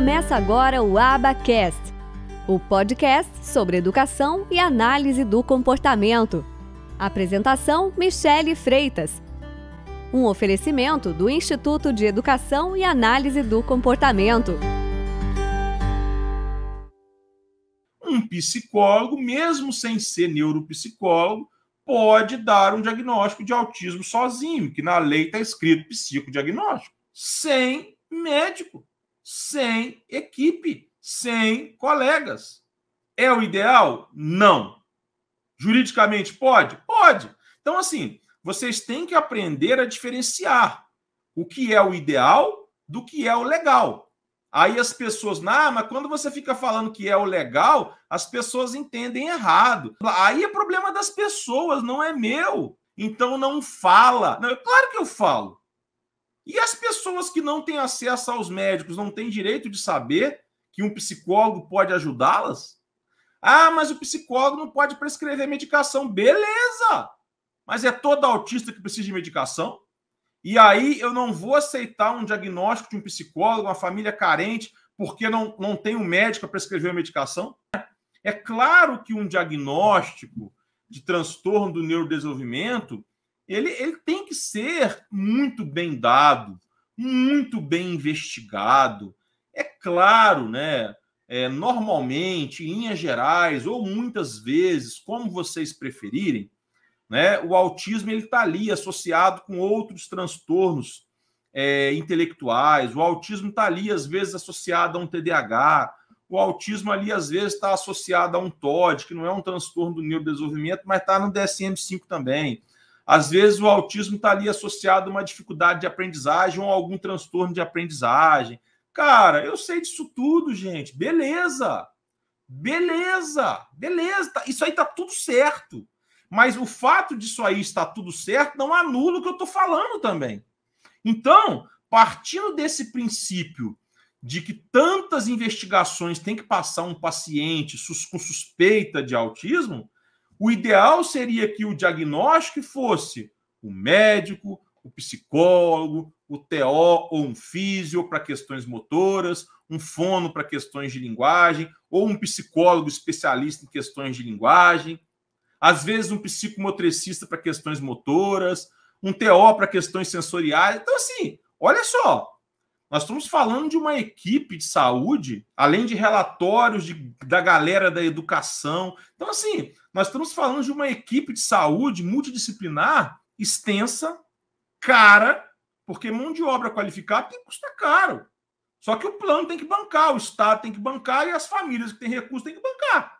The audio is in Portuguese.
Começa agora o Abacast, o podcast sobre educação e análise do comportamento. Apresentação: Michele Freitas. Um oferecimento do Instituto de Educação e Análise do Comportamento. Um psicólogo, mesmo sem ser neuropsicólogo, pode dar um diagnóstico de autismo sozinho, que na lei está escrito psicodiagnóstico, sem médico sem equipe, sem colegas. É o ideal? Não. Juridicamente pode? Pode. Então, assim, vocês têm que aprender a diferenciar o que é o ideal do que é o legal. Aí as pessoas, ah, mas quando você fica falando que é o legal, as pessoas entendem errado. Aí é problema das pessoas, não é meu. Então não fala. Não, claro que eu falo. E as pessoas que não têm acesso aos médicos não têm direito de saber que um psicólogo pode ajudá-las? Ah, mas o psicólogo não pode prescrever medicação. Beleza! Mas é todo autista que precisa de medicação? E aí eu não vou aceitar um diagnóstico de um psicólogo, uma família carente, porque não, não tem um médico para prescrever a medicação? É claro que um diagnóstico de transtorno do neurodesenvolvimento ele, ele tem que ser muito bem dado, muito bem investigado. É claro, né? É, normalmente, em linhas gerais, ou muitas vezes, como vocês preferirem, né, o autismo está ali associado com outros transtornos é, intelectuais. O autismo está ali, às vezes, associado a um TDAH. O autismo ali, às vezes, está associado a um TOD, que não é um transtorno do neurodesenvolvimento, mas está no DSM-5 também. Às vezes o autismo está ali associado a uma dificuldade de aprendizagem ou algum transtorno de aprendizagem. Cara, eu sei disso tudo, gente. Beleza. Beleza. Beleza. Tá, isso aí tá tudo certo. Mas o fato disso aí estar tudo certo não anula o que eu estou falando também. Então, partindo desse princípio de que tantas investigações tem que passar um paciente com suspeita de autismo, o ideal seria que o diagnóstico fosse o médico, o psicólogo, o TO ou um físio para questões motoras, um fono para questões de linguagem, ou um psicólogo especialista em questões de linguagem, às vezes um psicomotricista para questões motoras, um TO para questões sensoriais. Então, assim, olha só, nós estamos falando de uma equipe de saúde, além de relatórios de, da galera da educação. Então, assim, nós estamos falando de uma equipe de saúde multidisciplinar extensa, cara, porque mão de obra qualificada tem custa caro. Só que o plano tem que bancar, o Estado tem que bancar e as famílias que têm recursos têm que bancar.